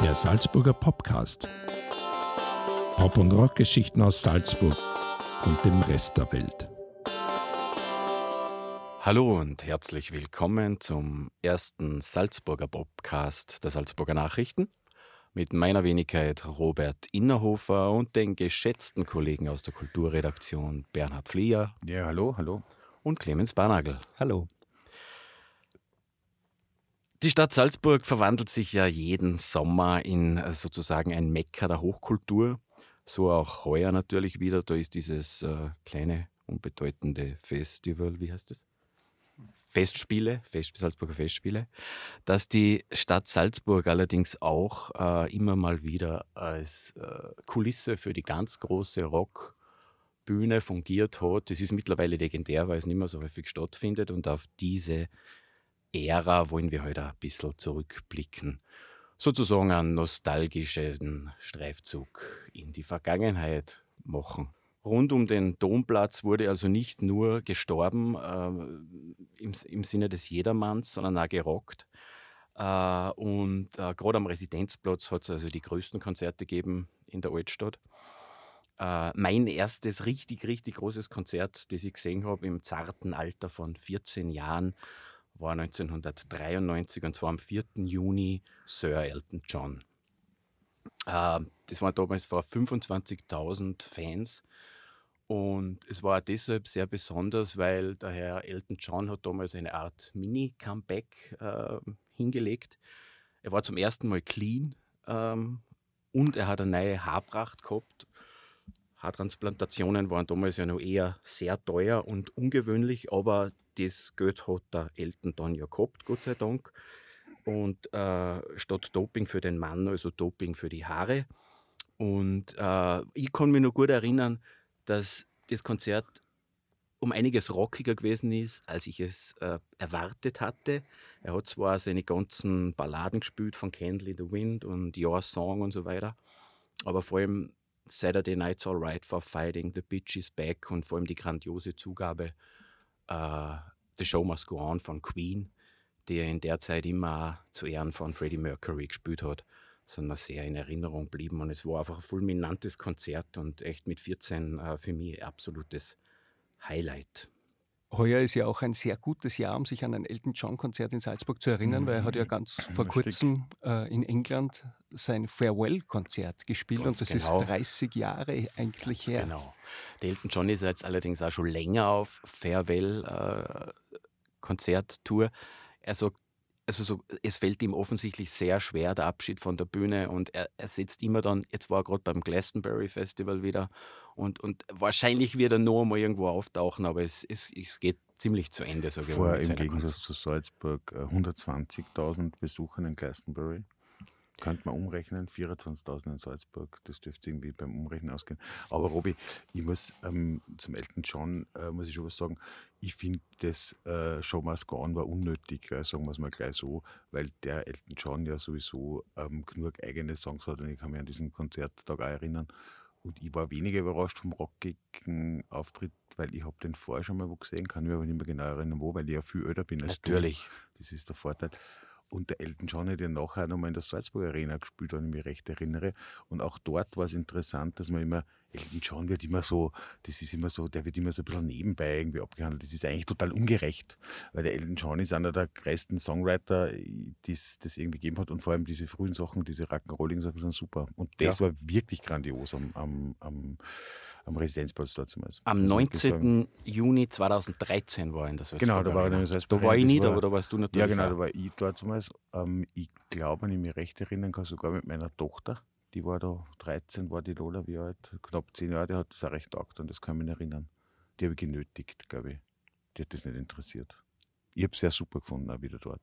Der Salzburger Popcast. Pop- und Rockgeschichten aus Salzburg und dem Rest der Welt. Hallo und herzlich willkommen zum ersten Salzburger Popcast der Salzburger Nachrichten mit meiner Wenigkeit Robert Innerhofer und den geschätzten Kollegen aus der Kulturredaktion Bernhard Flieger. Ja, hallo, hallo. Und Clemens Barnagel. Hallo. Die Stadt Salzburg verwandelt sich ja jeden Sommer in äh, sozusagen ein Mekka der Hochkultur. So auch heuer natürlich wieder. Da ist dieses äh, kleine, unbedeutende Festival, wie heißt es? Festspiele, Fest, Salzburger Festspiele, dass die Stadt Salzburg allerdings auch äh, immer mal wieder als äh, Kulisse für die ganz große Rockbühne fungiert hat. Das ist mittlerweile legendär, weil es nicht mehr so häufig stattfindet und auf diese Ära wollen wir heute ein bisschen zurückblicken. Sozusagen einen nostalgischen Streifzug in die Vergangenheit machen. Rund um den Domplatz wurde also nicht nur gestorben äh, im, im, Sinne des Jedermanns, sondern auch gerockt. Äh, und äh, gerade am Residenzplatz hat es also die größten Konzerte gegeben in der Altstadt. Äh, mein erstes richtig, richtig großes Konzert, das ich gesehen habe im zarten Alter von 14 Jahren, war 1993 und zwar am 4. Juni Sir Elton John. Äh, das waren damals vor 25.000 Fans und es war deshalb sehr besonders, weil der Herr Elton John hat damals eine Art Mini-Comeback äh, hingelegt. Er war zum ersten Mal clean ähm, und er hat eine neue Haarpracht gehabt Haartransplantationen waren damals ja noch eher sehr teuer und ungewöhnlich, aber das Geld hat der Elton dann ja gehabt, Gott sei Dank. Und äh, statt Doping für den Mann, also Doping für die Haare. Und äh, ich kann mich noch gut erinnern, dass das Konzert um einiges rockiger gewesen ist, als ich es äh, erwartet hatte. Er hat zwar seine ganzen Balladen gespielt von Candle in the Wind und Your Song und so weiter, aber vor allem Saturday Night's Alright for Fighting, The Bitch is Back und vor allem die grandiose Zugabe uh, The Show Must Go On von Queen, die er in der Zeit immer zu Ehren von Freddie Mercury gespielt hat, sind mir sehr in Erinnerung geblieben und es war einfach ein fulminantes Konzert und echt mit 14 uh, äh, für mich absolutes Highlight. Heuer ist ja auch ein sehr gutes Jahr, um sich an ein Elton John-Konzert in Salzburg zu erinnern, weil er hat ja mhm. ganz vor kurzem äh, in England sein Farewell-Konzert gespielt ganz und das genau. ist 30 Jahre eigentlich ganz her. Genau. Der Elton John ist jetzt allerdings auch schon länger auf Farewell-Konzerttour. Äh, er sagt, also so, es fällt ihm offensichtlich sehr schwer, der Abschied von der Bühne und er, er sitzt immer dann, jetzt war er gerade beim Glastonbury Festival wieder und, und wahrscheinlich wird er noch einmal irgendwo auftauchen, aber es, es, es geht ziemlich zu Ende. So Vor im Gegensatz Kunst. zu Salzburg 120.000 äh, Besucher in Glastonbury. Könnte man umrechnen, 24.000 in Salzburg, das dürfte irgendwie beim Umrechnen ausgehen. Aber Robi, ich muss ähm, zum Elton John, äh, muss ich schon was sagen, ich finde, das äh, Show Must Go On war unnötig, äh, sagen wir es mal gleich so, weil der Elton John ja sowieso ähm, genug eigene Songs hat und ich kann mich an diesen Konzerttag auch erinnern. Und ich war weniger überrascht vom rockigen Auftritt, weil ich habe den vorher schon mal wo gesehen, kann mich aber nicht mehr genau erinnern, wo, weil ich ja viel älter bin als Natürlich. Du. Das ist der Vorteil. Und der Elton John hat ja nachher nochmal in der Salzburg Arena gespielt, wenn ich mich recht erinnere. Und auch dort war es interessant, dass man immer, Elton John wird immer so, das ist immer so, der wird immer so ein bisschen nebenbei irgendwie abgehandelt. Das ist eigentlich total ungerecht, weil der Elton John ist einer der größten Songwriter, die es irgendwie gegeben hat. Und vor allem diese frühen Sachen, diese Rock'n'Rolling-Sachen sind super. Und das ja. war wirklich grandios am, am, am am Residenzplatz dort zumindest. Am 19. Juni 2013 war er in Salzburg Genau, da war er in der Da war ich nicht, aber da warst du natürlich Ja, genau, auch. da war ich dort zumindest. Ähm, ich glaube, wenn ich mich recht erinnern kann, sogar mit meiner Tochter. Die war da 13, war die Lola wie alt? Knapp 10 Jahre, die hat das auch recht taugt und das kann ich mich erinnern. Die habe ich genötigt, glaube ich. Die hat das nicht interessiert. Ich habe es sehr super gefunden, auch wieder dort.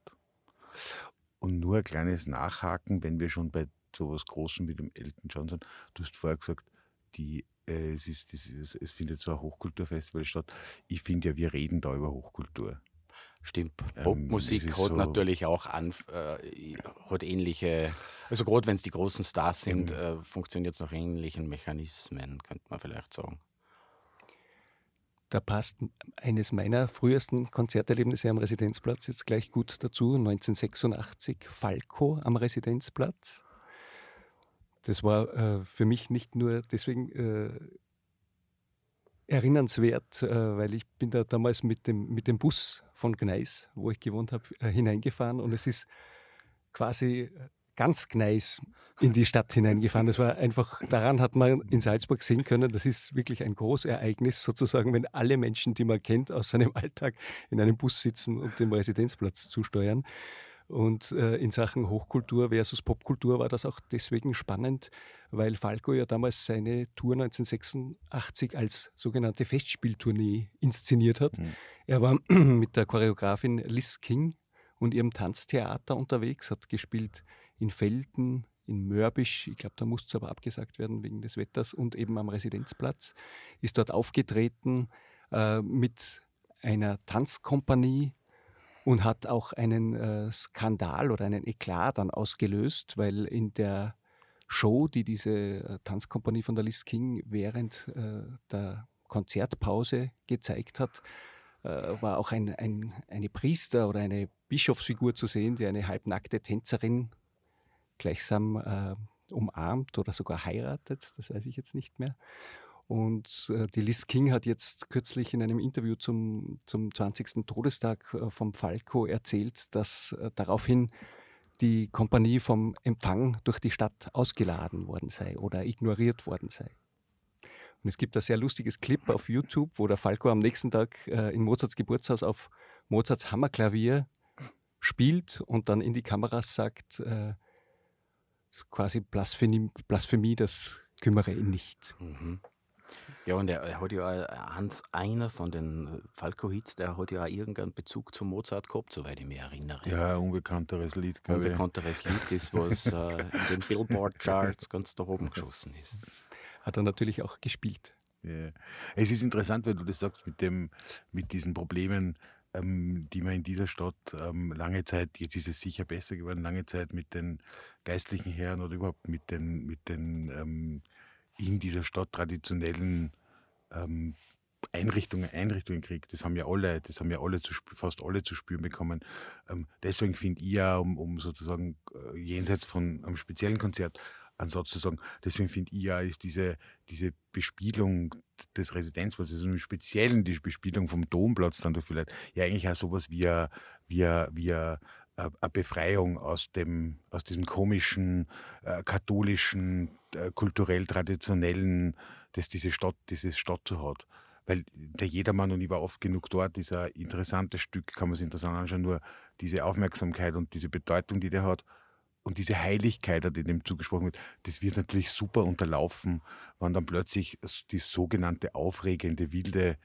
Und nur ein kleines Nachhaken, wenn wir schon bei sowas Großem wie dem Elton John sind. Du hast vorher gesagt, die äh, es, ist, ist, es findet so ein Hochkulturfestival statt. Ich finde ja, wir reden da über Hochkultur. Stimmt. Ähm, Popmusik ähm, hat so natürlich auch an, äh, hat ähnliche, also gerade wenn es die großen Stars sind, äh, funktioniert es nach ähnlichen Mechanismen, könnte man vielleicht sagen. Da passt eines meiner frühesten Konzerterlebnisse am Residenzplatz jetzt gleich gut dazu. 1986 Falco am Residenzplatz. Das war äh, für mich nicht nur deswegen äh, erinnernswert, äh, weil ich bin da damals mit dem, mit dem Bus von Gneis, wo ich gewohnt habe, äh, hineingefahren und es ist quasi ganz Gneis in die Stadt hineingefahren. Das war einfach, daran hat man in Salzburg sehen können, das ist wirklich ein Großereignis, sozusagen, wenn alle Menschen, die man kennt aus seinem Alltag, in einem Bus sitzen und dem Residenzplatz zusteuern. Und äh, in Sachen Hochkultur versus Popkultur war das auch deswegen spannend, weil Falco ja damals seine Tour 1986 als sogenannte Festspieltournee inszeniert hat. Mhm. Er war mit der Choreografin Liz King und ihrem Tanztheater unterwegs, hat gespielt in Felden, in Mörbisch, ich glaube, da musste es aber abgesagt werden wegen des Wetters und eben am Residenzplatz, ist dort aufgetreten äh, mit einer Tanzkompanie, und hat auch einen äh, Skandal oder einen Eklat dann ausgelöst, weil in der Show, die diese äh, Tanzkompanie von der Liz King während äh, der Konzertpause gezeigt hat, äh, war auch ein, ein, eine Priester oder eine Bischofsfigur zu sehen, die eine halbnackte Tänzerin gleichsam äh, umarmt oder sogar heiratet, das weiß ich jetzt nicht mehr. Und äh, die Liz King hat jetzt kürzlich in einem Interview zum, zum 20. Todestag äh, vom Falco erzählt, dass äh, daraufhin die Kompanie vom Empfang durch die Stadt ausgeladen worden sei oder ignoriert worden sei. Und es gibt ein sehr lustiges Clip auf YouTube, wo der Falco am nächsten Tag äh, in Mozarts Geburtshaus auf Mozarts Hammerklavier spielt und dann in die Kameras sagt, äh, quasi Blasphemie, Blasphemie, das kümmere ihn nicht. Mhm. Ja, und er, er hat ja Hans, einer von den Falco-Hits, der hat ja auch irgendeinen Bezug zu Mozart gehabt, soweit ich mich erinnere. Ja, unbekannteres Lied, glaube Unbekannteres Lied, das was äh, in den Billboard-Charts ganz da oben geschossen ist. Hat er natürlich auch gespielt. Ja. Es ist interessant, wenn du das sagst mit, dem, mit diesen Problemen, ähm, die man in dieser Stadt ähm, lange Zeit, jetzt ist es sicher besser geworden, lange Zeit mit den geistlichen Herren oder überhaupt mit den, mit den ähm, in dieser Stadt traditionellen ähm, Einrichtungen, Einrichtungen kriegt. Das haben ja alle, das haben ja alle zu, fast alle zu spüren bekommen. Ähm, deswegen finde ich ja, um, um sozusagen äh, jenseits von einem speziellen Konzert einen Satz zu sagen, deswegen finde ich ja, ist diese, diese Bespielung des Residenzplatzes, also im Speziellen die Bespielung vom Domplatz dann vielleicht, ja eigentlich auch sowas wie, wie, a, wie eine Befreiung aus, dem, aus diesem komischen, äh, katholischen, äh, kulturell traditionellen, das diese Stadt, diese Stadt so hat. Weil der Jedermann, und ich war oft genug dort, ist ein interessantes Stück, kann man sich interessant anschauen, nur diese Aufmerksamkeit und diese Bedeutung, die der hat und diese Heiligkeit, die dem zugesprochen wird, das wird natürlich super unterlaufen, wenn dann plötzlich die sogenannte aufregende, wilde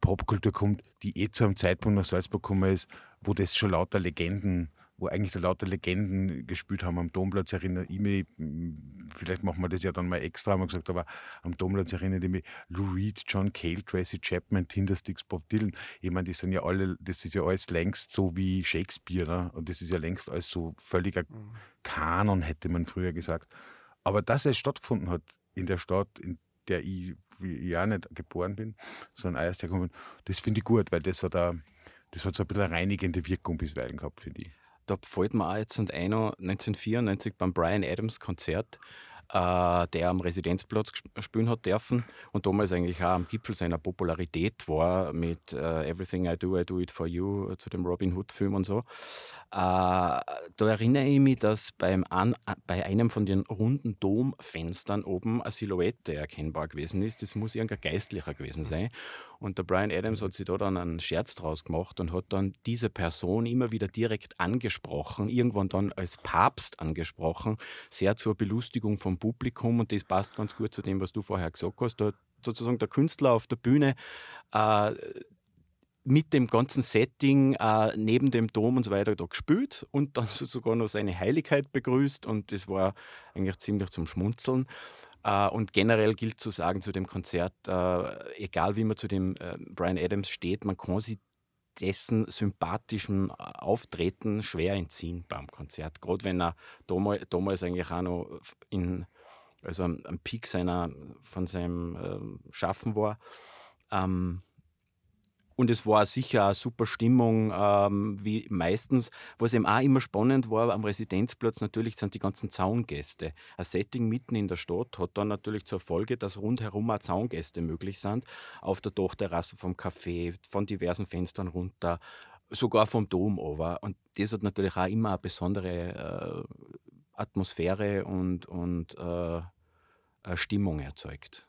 Popkultur kommt, die eh zu einem Zeitpunkt nach Salzburg gekommen ist, wo das schon lauter Legenden, wo eigentlich lauter Legenden gespielt haben am Domplatz, erinnere ich mich, vielleicht machen wir das ja dann mal extra, haben wir gesagt, aber am Domplatz erinnere ich mich, Lou Reed, John Cale, Tracy Chapman, Tindersticks, Bob Dylan. Ich meine, das sind ja alle, das ist ja alles längst so wie Shakespeare, ne? und das ist ja längst alles so völliger mhm. Kanon, hätte man früher gesagt. Aber dass es stattgefunden hat in der Stadt, in der ich ja nicht geboren bin, sondern erst hergekommen bin, das finde ich gut, weil das hat, a, das hat so ein bisschen eine reinigende Wirkung bisweilen gehabt, finde ich. da fällt mir auch jetzt ein 1994 beim Brian Adams Konzert äh, der am Residenzplatz spielen hat dürfen und damals eigentlich auch am Gipfel seiner Popularität war mit äh, Everything I Do, I Do It For You äh, zu dem Robin Hood-Film und so. Äh, da erinnere ich mich, dass beim an, bei einem von den runden Domfenstern oben eine Silhouette erkennbar gewesen ist. Das muss irgendein Geistlicher gewesen sein. Und der Brian Adams hat sich da dann einen Scherz draus gemacht und hat dann diese Person immer wieder direkt angesprochen, irgendwann dann als Papst angesprochen, sehr zur Belustigung vom Publikum. Und das passt ganz gut zu dem, was du vorher gesagt hast. Da sozusagen der Künstler auf der Bühne äh, mit dem ganzen Setting äh, neben dem Dom und so weiter da gespielt und dann sogar noch seine Heiligkeit begrüßt und das war eigentlich ziemlich zum Schmunzeln. Äh, und generell gilt zu sagen zu dem Konzert, äh, egal wie man zu dem äh, Brian Adams steht, man kann sich dessen sympathischen Auftreten schwer entziehen beim Konzert. Gerade wenn er damals, damals eigentlich auch noch in, also am, am Peak seiner, von seinem äh, Schaffen war. Ähm, und es war sicher eine super Stimmung, ähm, wie meistens. Was eben auch immer spannend war am Residenzplatz, natürlich sind die ganzen Zaungäste. Ein Setting mitten in der Stadt hat dann natürlich zur Folge, dass rundherum auch Zaungäste möglich sind. Auf der Dachterrasse vom Café, von diversen Fenstern runter, sogar vom Dom over. Und das hat natürlich auch immer eine besondere äh, Atmosphäre und, und äh, Stimmung erzeugt.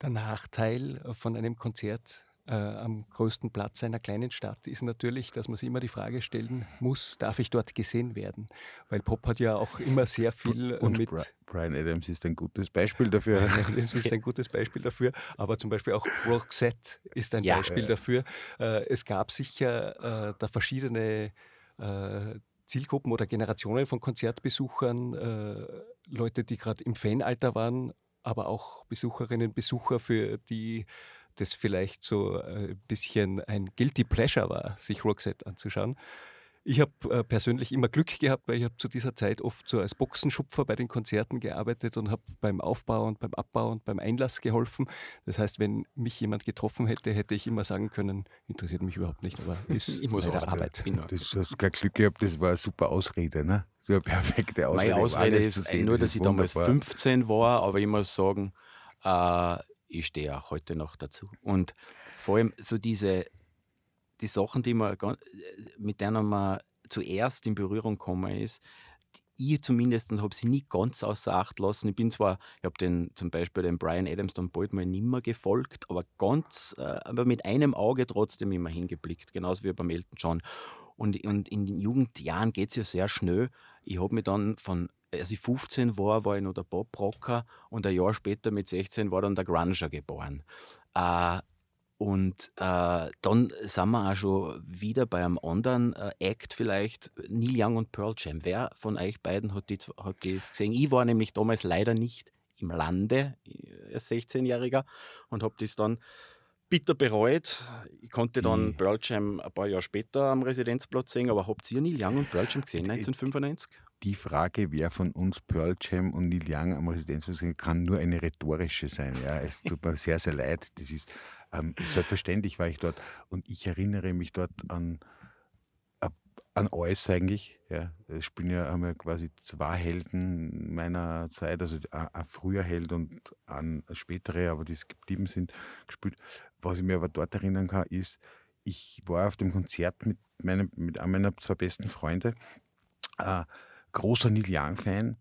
Der Nachteil von einem Konzert äh, am größten Platz einer kleinen Stadt ist natürlich, dass man sich immer die Frage stellen muss, darf ich dort gesehen werden? Weil Pop hat ja auch immer sehr viel äh, Und mit... Brian Adams ist ein gutes Beispiel dafür. Brian Adams ist ein gutes Beispiel dafür, aber zum Beispiel auch Roxette ist ein ja, Beispiel dafür. Äh, es gab sicher äh, da verschiedene äh, Zielgruppen oder Generationen von Konzertbesuchern, äh, Leute, die gerade im Fanalter waren, aber auch Besucherinnen, Besucher, für die das vielleicht so ein äh, bisschen ein Guilty Pleasure war, sich Roxette anzuschauen. Ich habe äh, persönlich immer Glück gehabt, weil ich habe zu dieser Zeit oft so als Boxenschupfer bei den Konzerten gearbeitet und habe beim Aufbau und beim Abbau und beim Einlass geholfen. Das heißt, wenn mich jemand getroffen hätte, hätte ich immer sagen können, interessiert mich überhaupt nicht, aber ist ich muss auch Arbeit. Das hast kein Glück gehabt, das war eine super Ausrede, ne? So eine perfekte Ausrede. Meine Ausrede ist sehen, nur, das dass ich wunderbar. damals 15 war, aber ich muss sagen, äh, ich stehe auch heute noch dazu. Und vor allem so diese die Sachen, die man, mit denen man zuerst in Berührung kommen ist, ich zumindest habe sie nie ganz außer Acht lassen. Ich bin zwar, ich habe den zum Beispiel den Brian Adams dann bald mal nimmer gefolgt, aber ganz, äh, aber mit einem Auge trotzdem immer hingeblickt, genauso wie beim Elton John. Und, und in den Jugendjahren geht es ja sehr schnell. Ich habe mich dann von als ich 15 war, war ich noch der Pop-Rocker und ein Jahr später mit 16 war dann der Grunger geboren. Äh, und äh, dann sind wir auch schon wieder bei einem anderen äh, Act vielleicht, Neil Young und Pearl Jam. Wer von euch beiden hat, die, hat das gesehen? Ich war nämlich damals leider nicht im Lande als 16-Jähriger und habe das dann bitter bereut. Ich konnte dann mhm. Pearl Jam ein paar Jahre später am Residenzplatz sehen, aber habt ihr Neil Young und Pearl Jam gesehen, 1995? Die Frage, wer von uns Pearl Jam und Neil Young am Residenzmuseum kann nur eine rhetorische sein. Ja, es tut mir sehr, sehr leid. Das ist ähm, selbstverständlich war ich dort und ich erinnere mich dort an an alles eigentlich. Ja. Es spielen ja einmal quasi zwei Helden meiner Zeit, also ein früher Held und ein spätere, aber die geblieben sind, gespielt. Was ich mir aber dort erinnern kann, ist, ich war auf dem Konzert mit, meinem, mit einem meiner zwei besten Freunde. Äh, großer Neil Young-Fan.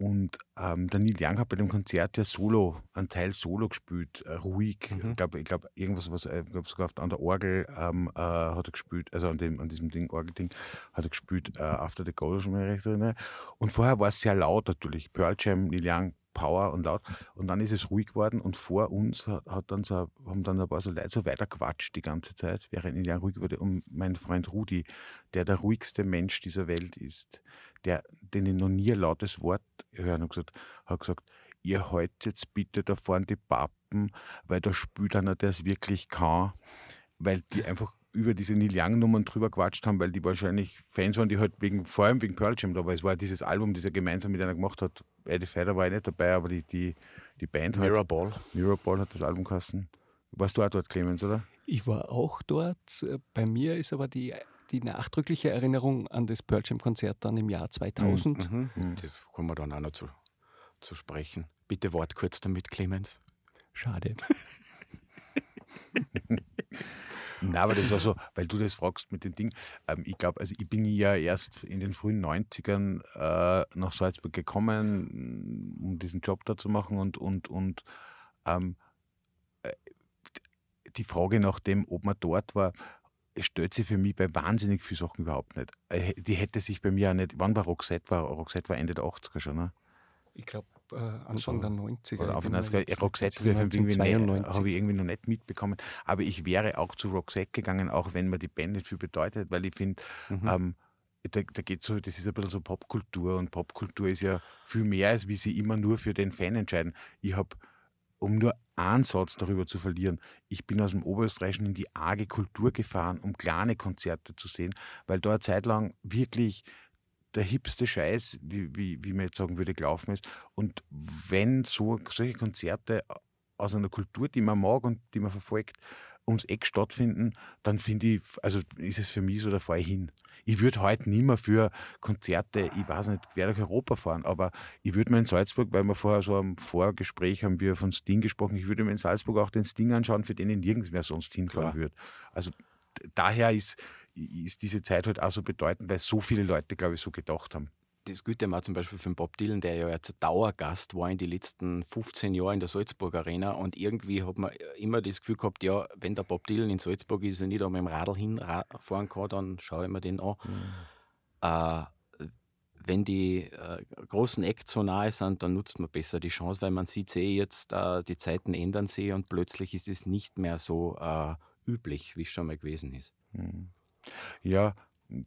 Und ähm, der Neil Young hat bei dem Konzert ja Solo, einen Teil Solo gespielt, äh, ruhig. Mhm. Ich glaube, ich glaub, irgendwas, was äh, ich glaub, sogar an der Orgel ähm, äh, hat er gespielt, also an, dem, an diesem Ding, Orgelding, hat er gespielt, äh, After the Goal, schon mal recht erinnere. Und vorher war es sehr laut natürlich. Pearl Jam, Neil Young, Power und laut. Und dann ist es ruhig geworden und vor uns hat, hat dann so, haben dann ein paar so Leute so weiterquatscht die ganze Zeit, während Neil Young ruhig wurde. Und mein Freund Rudi, der der ruhigste Mensch dieser Welt ist, der, den ich noch nie ein lautes Wort hören habe, gesagt, hat gesagt, ihr haltet jetzt bitte da vorne die Pappen, weil da spielt einer, der es wirklich kann, weil die einfach über diese Neil Young-Nummern drüber quatscht haben, weil die wahrscheinlich Fans waren, die halt wegen, vor allem wegen Pearl Jam da, weil es war dieses Album, das er gemeinsam mit einer gemacht hat. Eddie Vedder war ja nicht dabei, aber die, die, die Band hat. Mirrorball. Mirrorball hat das Album geheißen. Warst du auch dort, Clemens, oder? Ich war auch dort. Bei mir ist aber die die nachdrückliche Erinnerung an das Pearl Jam Konzert dann im Jahr 2000. Mhm. Mhm. Das kommen wir dann auch noch zu, zu sprechen. Bitte Wort kurz damit, Clemens. Schade. Na, aber das war so, weil du das fragst mit den Dingen. Ähm, ich glaube, also ich bin ja erst in den frühen 90ern äh, nach Salzburg gekommen, um diesen Job da zu machen und, und, und ähm, äh, die Frage nach dem, ob man dort war, stellt sich für mich bei wahnsinnig vielen Sachen überhaupt nicht. Äh, die hätte sich bei mir auch nicht, wann war Roxette? War, Roxette war Ende der 80er schon, ne? Ich glaube, äh, Anfang der 90er. Oder Anfang der 90er. Roxette habe ich, irgendwie irgendwie noch nicht mitbekommen. Aber ich wäre auch zu Roxette gegangen, auch wenn mir die Band nicht viel bedeutet, weil ich finde, mhm. ähm, da, da geht so, das ist ein bisschen so Popkultur und Popkultur ist ja viel mehr, als wie sie immer nur für den Fan entscheiden. Ich habe um nur einen Satz darüber zu verlieren. Ich bin aus dem Oberösterreichischen in die arge Kultur gefahren, um kleine Konzerte zu sehen, weil da eine Zeit lang wirklich der hipste Scheiß, wie, wie, wie man jetzt sagen würde, gelaufen ist. Und wenn so, solche Konzerte aus einer Kultur, die man mag und die man verfolgt, ums Eck stattfinden, dann finde ich, also ist es für mich so der Fall hin. Ich würde heute nicht mehr für Konzerte, ich weiß nicht, quer durch Europa fahren, aber ich würde mir in Salzburg, weil wir vorher so am Vorgespräch haben wir von Sting gesprochen, ich würde mir in Salzburg auch den Sting anschauen, für den ich nirgends mehr sonst hinfahren würde. Also daher ist, ist diese Zeit halt auch so bedeutend, weil so viele Leute, glaube ich, so gedacht haben das Gute war zum Beispiel für den Bob Dylan, der ja jetzt Dauergast war in den letzten 15 Jahren in der Salzburg Arena und irgendwie hat man immer das Gefühl gehabt, ja, wenn der Bob Dylan in Salzburg ist und nicht da mit dem Radl hinfahren kann, dann schaue ich mir den an. Mhm. Äh, wenn die äh, großen Acts so nahe sind, dann nutzt man besser die Chance, weil man sieht eh jetzt, äh, die Zeiten ändern sich und plötzlich ist es nicht mehr so äh, üblich, wie es schon mal gewesen ist. Mhm. Ja,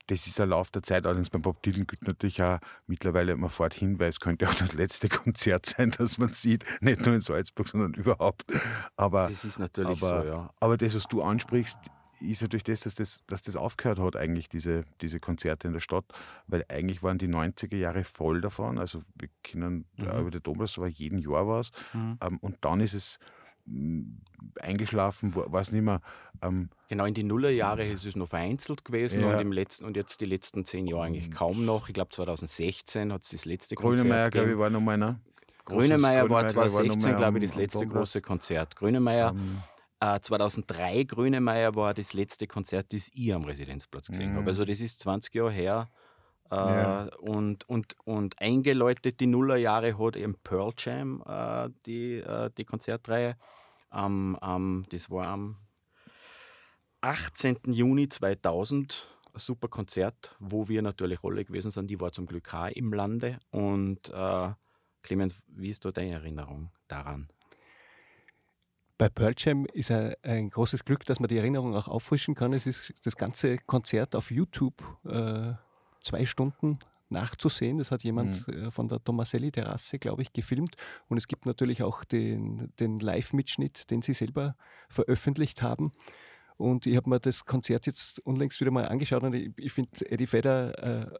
das ist ein Lauf der Zeit, allerdings beim Bob Dylan gilt natürlich auch mittlerweile, man fährt hin, weil es könnte auch das letzte Konzert sein, das man sieht, nicht nur in Salzburg, sondern überhaupt. Aber, das ist natürlich aber, so, ja. Aber das, was du ansprichst, ist natürlich das, dass das, dass das aufgehört hat, eigentlich diese, diese Konzerte in der Stadt, weil eigentlich waren die 90er Jahre voll davon. Also wir kennen mhm. über die Domus, aber jeden Jahr war es. Mhm. Ähm, und dann ist es eingeschlafen, weiß nicht mehr. Ähm, genau, in die Nullerjahre ist es noch vereinzelt gewesen ja. und, im letzten, und jetzt die letzten zehn Jahre eigentlich kaum noch. Ich glaube 2016 hat es das letzte Konzert Grünemeier, glaube ich, war nochmal einer. Grünemeier war 2016, glaube ich, das letzte große Konzert. Grünemeier, um, ähm. äh, 2003 Grünemeier war das letzte Konzert, das ich am Residenzplatz gesehen mhm. habe. Also das ist 20 Jahre her. Äh, ja. und, und, und eingeläutet die Nullerjahre hat eben Pearl Jam, äh, die, äh, die Konzertreihe. Ähm, ähm, das war am 18. Juni 2000 ein super Konzert, wo wir natürlich alle gewesen sind. Die war zum Glück auch im Lande. Und äh, Clemens, wie ist da deine Erinnerung daran? Bei Pearl Jam ist ein, ein, großes Glück, dass man die Erinnerung auch auffrischen kann. Es ist das ganze Konzert auf YouTube äh, zwei Stunden nachzusehen. Das hat jemand mhm. Äh, von der Tomaselli-Terrasse, glaube ich, gefilmt. Und es gibt natürlich auch den, den Live-Mitschnitt, den sie selber veröffentlicht haben. Und ich habe mir das Konzert jetzt unlängst wieder mal angeschaut und ich, ich finde, Eddie Vedder äh,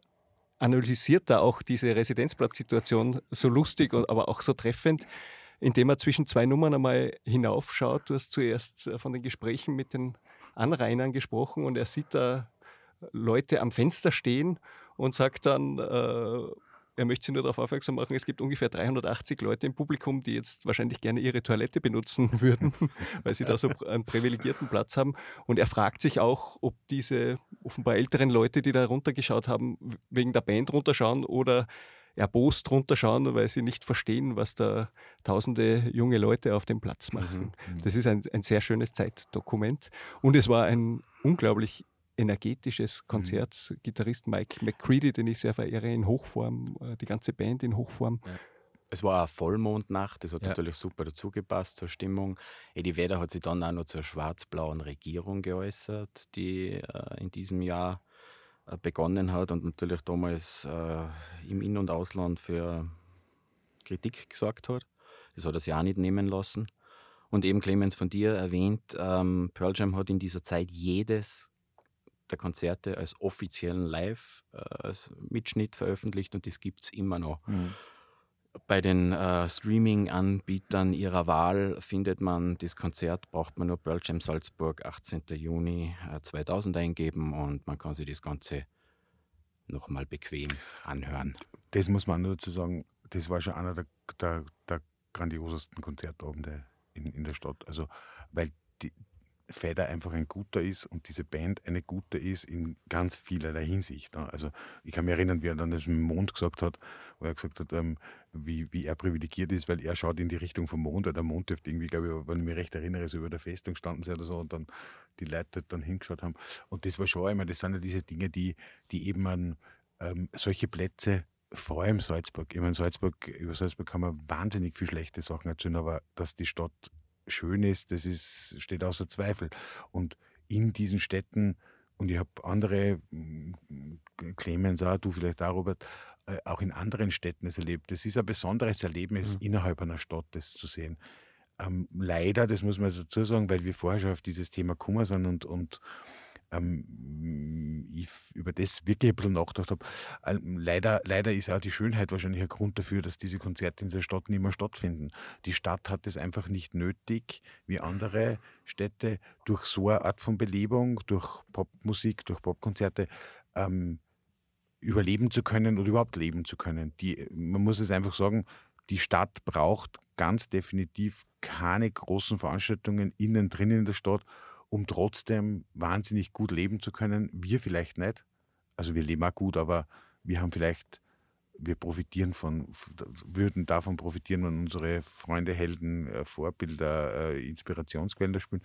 analysiert da auch diese Residenzplatzsituation so lustig, aber auch so treffend, indem er zwischen zwei Nummern einmal hinaufschaut. Du hast zuerst äh, von den Gesprächen mit den Anrainern gesprochen und er sieht da Leute am Fenster stehen und sagt dann, äh, er möchte Sie nur darauf aufmerksam machen, es gibt ungefähr 380 Leute im Publikum, die jetzt wahrscheinlich gerne ihre Toilette benutzen würden, weil sie da so einen privilegierten Platz haben. Und er fragt sich auch, ob diese offenbar älteren Leute, die da runtergeschaut haben, wegen der Band runterschauen oder erbost runterschauen, weil sie nicht verstehen, was da tausende junge Leute auf dem Platz machen. Mhm. Das ist ein, ein sehr schönes Zeitdokument. Und es war ein unglaublich energetisches. Konzert. Mhm. Gitarrist Mike McCready, den ich sehr verehre, in Hochform, äh, die ganze Band in Hochform. Ja. Es war eine Vollmondnacht, das hat ja. natürlich super dazu gepasst zur Stimmung. Eddie Vedder hat sich dann auch noch zur schwarz-blauen Regierung geäußert, die äh, in diesem Jahr äh, begonnen hat und natürlich damals äh, im In- und Ausland für Kritik gesorgt hat. Das hat er sich auch nicht nehmen lassen. Und eben Clemens von dir erwähnt, ähm, Pearl Jam hat in dieser Zeit jedes der Konzerte als offiziellen Live-Mitschnitt äh, veröffentlicht und das gibt es immer noch. Mhm. bei den äh, Streaming-Anbietern ihrer Wahl findet man das Konzert, braucht man nur Pearl Jam Salzburg, 18. Juni äh, 2000 eingeben und man kann sich das Ganze nochmal bequem anhören. Das muss man dazu sagen, das war schon einer der, der, der grandiosesten Konzertabende in, in der Stadt. Also, weil Feder einfach ein guter ist und diese Band eine gute ist in ganz vielerlei Hinsicht. Ne? Also ich kann mich erinnern, wie er dann das Mond gesagt hat, wo er gesagt hat, ähm, wie, wie er privilegiert ist, weil er schaut in die Richtung vom Mond, weil der Mond dürfte irgendwie, glaube ich, wenn ich mich recht erinnere, so über der Festung standen sie oder so und dann die Leute dann hingeschaut haben. Und das war schon einmal, das sind ja diese Dinge, die, die eben an ähm, solche Plätze vor allem Salzburg. Ich meine, Salzburg, über Salzburg kann man wahnsinnig viel schlechte Sachen erzählen, aber dass die Stadt schön ist, das ist, steht außer Zweifel. Und in diesen Städten, und ich habe andere, mm, Clemens auch, du vielleicht auch, Robert, äh, auch in anderen Städten es erlebt. Das ist ein besonderes Erlebnis, mhm. innerhalb einer Stadt das zu sehen. Ähm, leider, das muss man dazu sagen, weil wir vorher schon auf dieses Thema gekommen sind und, und ähm, ich über das wirklich ein bisschen nachgedacht habe. Ähm, leider, leider ist auch die Schönheit wahrscheinlich ein Grund dafür, dass diese Konzerte in der Stadt nicht mehr stattfinden. Die Stadt hat es einfach nicht nötig, wie andere Städte, durch so eine Art von Belebung, durch Popmusik, durch Popkonzerte, ähm, überleben zu können oder überhaupt leben zu können. Die, man muss es einfach sagen, die Stadt braucht ganz definitiv keine großen Veranstaltungen innen drin in der Stadt, um trotzdem wahnsinnig gut leben zu können. Wir vielleicht nicht. Also wir leben auch gut, aber wir haben vielleicht, wir profitieren von, würden davon profitieren, wenn unsere Freunde, Helden, äh, Vorbilder, äh, Inspirationsquellen da spielen.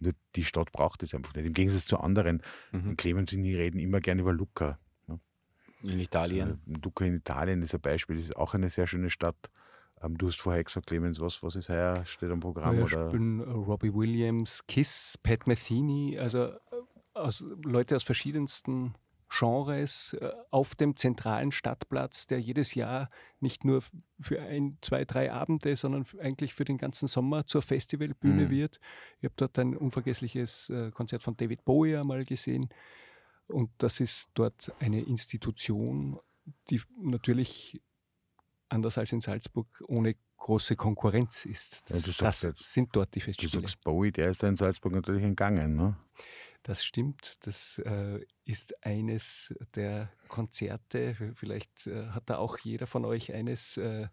Nur die Stadt braucht es einfach nicht. Im Gegensatz zu anderen. Mhm. Clemens und ich reden immer gerne über Lucca. In Italien. Äh, Lucca in Italien ist ein Beispiel. Das ist auch eine sehr schöne Stadt. Ähm, du hast vorher gesagt, Clemens, was, was ist heuer? Steht am Programm? Ja, oder? spielen äh, Robbie Williams, Kiss, Pat Metheny, also äh, aus, Leute aus verschiedensten Genres äh, auf dem zentralen Stadtplatz, der jedes Jahr nicht nur für ein, zwei, drei Abende, sondern eigentlich für den ganzen Sommer zur Festivalbühne mhm. wird. Ich habe dort ein unvergessliches Konzert von David Bowie einmal gesehen. Und das ist dort eine Institution, die natürlich anders als in Salzburg ohne große Konkurrenz ist. Das, ja, das jetzt, sind dort die Festivals. Du sagst Bowie, der ist da in Salzburg natürlich entgangen, ne? Das stimmt. Das äh, ist eines der Konzerte. Vielleicht äh, hat da auch jeder von euch eines, äh,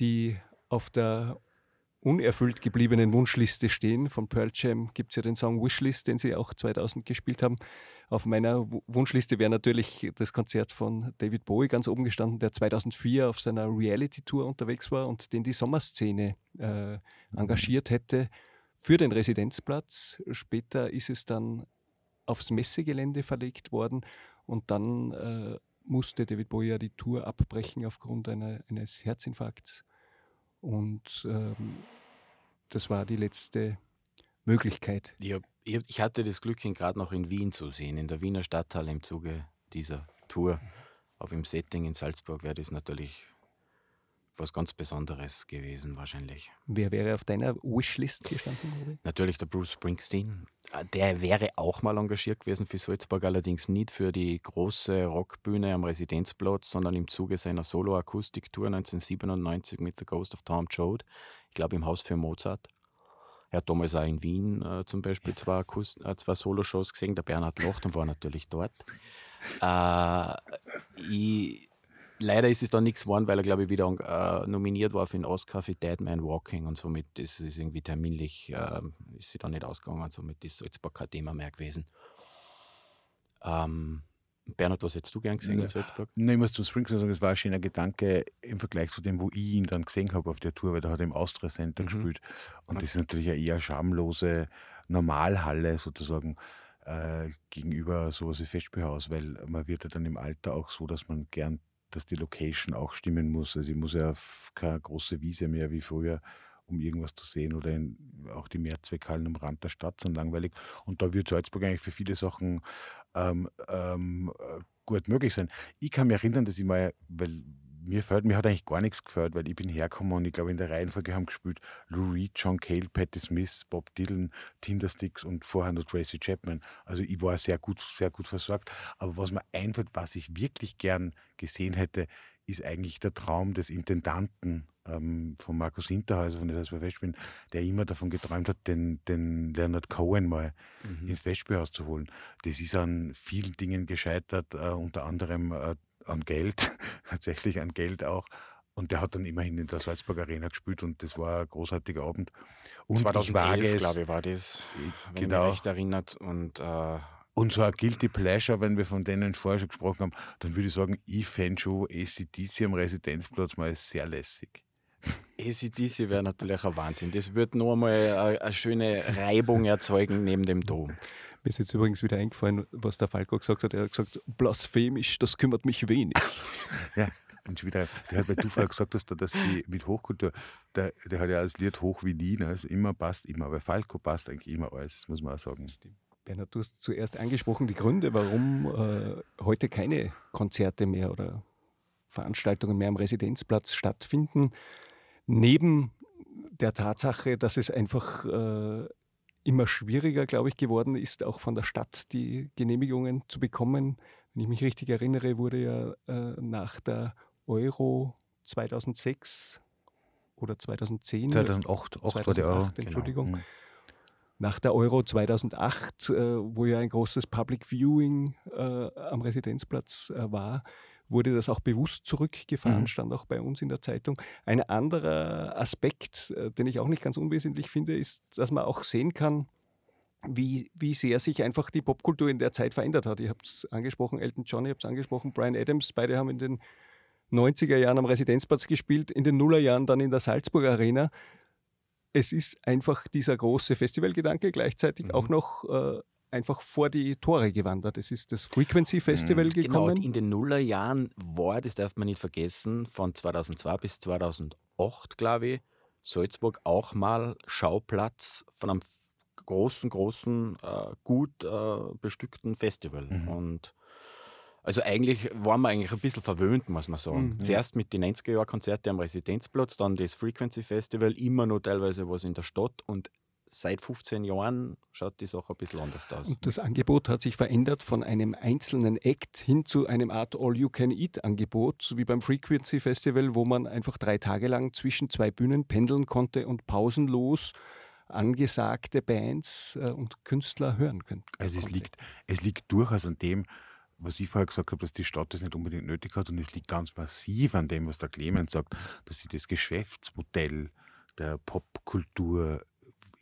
die auf der unerfüllt gebliebenen Wunschliste stehen. Von Pearl Jam gibt es ja den Song Wishlist, den sie auch 2000 gespielt haben. Auf meiner Wunschliste wäre natürlich das Konzert von David Bowie ganz oben gestanden, der 2004 auf seiner Reality-Tour unterwegs war und den die Sommerszene äh, engagiert hätte für den Residenzplatz. Später ist es dann aufs Messegelände verlegt worden und dann äh, musste David Bowie ja die Tour abbrechen aufgrund einer, eines Herzinfarkts. Und ähm, das war die letzte Möglichkeit. Ich, hab, ich hatte das Glück, ihn gerade noch in Wien zu sehen, in der Wiener Stadthalle im Zuge dieser Tour. Auf dem Setting in Salzburg wäre das natürlich was ganz Besonderes gewesen, wahrscheinlich. Wer wäre auf deiner Wishlist gestanden? Natürlich der Bruce Springsteen. Äh, der wäre auch mal engagiert gewesen für Salzburg, allerdings nicht für die große Rockbühne am Residenzplatz, sondern im Zuge seiner Solo-Akustik-Tour 1997 mit The Ghost of Tom Joad. Ich glaube im Haus für Mozart. Er hat damals auch in Wien äh, zum Beispiel zwei, äh, zwei Solo-Shows gesehen. Der Bernhard Locht war natürlich dort. Äh, ich leider ist es dann nichts geworden, weil er, glaube ich, wieder äh, nominiert war für den Oscar für Dead Man Walking und somit ist es irgendwie terminlich, äh, ist sie dann nicht ausgegangen und somit ist Salzburg kein Thema mehr gewesen. Ähm, Bernhard, was hättest du gern gesehen in Salzburg? Nein, ich muss zum Springsteen sagen, es war ein schöner Gedanke im Vergleich zu dem, wo ich ihn dann gesehen habe auf der Tour, weil da hat er im Austria Center mhm. gespielt. Und das ist natürlich eine eher schamlose Normalhalle sozusagen äh, gegenüber sowas wie Festspielhaus, weil man wird ja dann im Alter auch so, dass man gern dass die Location auch stimmen muss. Also ich muss ja auf keine große Wiese mehr wie früher, um irgendwas zu sehen oder in, auch die Mehrzweckhallen am Rand der Stadt sind langweilig. Und da wird Salzburg eigentlich für viele Sachen ähm, ähm, gut möglich sein. Ich kann mich erinnern, dass ich mal, weil mir fällt, mir hat eigentlich gar nichts gefällt, weil ich bin hergekommen und ich glaube, in der Reihenfolge haben gespielt Lou Reed, John Cale, Patti Smith, Bob Dylan, Tindersticks und vorher noch Tracy Chapman. Also ich war sehr gut, sehr gut versorgt. Aber was mir einfällt, was ich wirklich gern gesehen hätte, ist eigentlich der Traum des Intendanten ähm, von Markus Hinterhäuser, von der das Festspielen, der immer davon geträumt hat, den, den Leonard Cohen mal mhm. ins Festspielhaus zu holen. Das ist an vielen Dingen gescheitert, äh, unter anderem äh, an Geld, tatsächlich an Geld auch. Und der hat dann immerhin in der Salzburg Arena gespielt und das war ein großartiger Abend. Und 2011, ich wage es, glaube ich, war das, wenn genau. mich recht erinnert. Und, äh, und so ein Guilty Pleasure, wenn wir von denen vorher schon gesprochen haben, dann würde ich sagen, ich fände schon ACDC am Residenzplatz mal sehr lässig. ACDC wäre natürlich ein Wahnsinn. Das würde noch einmal eine, eine schöne Reibung erzeugen neben dem Dom. Mir ist jetzt übrigens wieder eingefallen, was der Falco gesagt hat. Er hat gesagt, blasphemisch, das kümmert mich wenig. ja, und wieder, der hat, weil du vorher gesagt hast, dass die mit Hochkultur, der, der hat ja das Lied hoch wie nie, ne? also immer passt immer, weil Falco passt eigentlich immer alles, muss man auch sagen. Stimmt. Bernhard, du hast zuerst angesprochen die Gründe, warum äh, heute keine Konzerte mehr oder Veranstaltungen mehr am Residenzplatz stattfinden. Neben der Tatsache, dass es einfach äh, immer schwieriger, glaube ich, geworden ist, auch von der Stadt die Genehmigungen zu bekommen. Wenn ich mich richtig erinnere, wurde ja äh, nach der Euro 2006 oder 2010. 2008, 2008 war die Euro. Entschuldigung. Genau. Nach der Euro 2008, äh, wo ja ein großes Public Viewing äh, am Residenzplatz äh, war, wurde das auch bewusst zurückgefahren, mhm. stand auch bei uns in der Zeitung. Ein anderer Aspekt, äh, den ich auch nicht ganz unwesentlich finde, ist, dass man auch sehen kann, wie, wie sehr sich einfach die Popkultur in der Zeit verändert hat. Ihr habt es angesprochen, Elton John, ihr habt es angesprochen, Brian Adams, beide haben in den 90er Jahren am Residenzplatz gespielt, in den Nullerjahren dann in der Salzburg Arena. Es ist einfach dieser große Festivalgedanke gleichzeitig mhm. auch noch äh, einfach vor die Tore gewandert. Es ist das Frequency Festival mhm. gekommen. Genau, in den Nullerjahren war, das darf man nicht vergessen, von 2002 bis 2008, glaube ich, Salzburg auch mal Schauplatz von einem großen, großen, äh, gut äh, bestückten Festival. Mhm. Und also eigentlich waren wir eigentlich ein bisschen verwöhnt, muss man sagen. Mhm. Zuerst mit den 90er-Jahr-Konzerten am Residenzplatz, dann das Frequency Festival, immer noch teilweise was in der Stadt und seit 15 Jahren schaut die Sache ein bisschen anders aus. Und das Angebot hat sich verändert von einem einzelnen Act hin zu einem Art All-You-Can-Eat-Angebot, wie beim Frequency Festival, wo man einfach drei Tage lang zwischen zwei Bühnen pendeln konnte und pausenlos angesagte Bands äh, und Künstler hören könnte. Also es liegt, es liegt durchaus an dem, was ich vorher gesagt habe, dass die Stadt das nicht unbedingt nötig hat und es liegt ganz massiv an dem, was der Clemens sagt, dass sie das Geschäftsmodell der Popkultur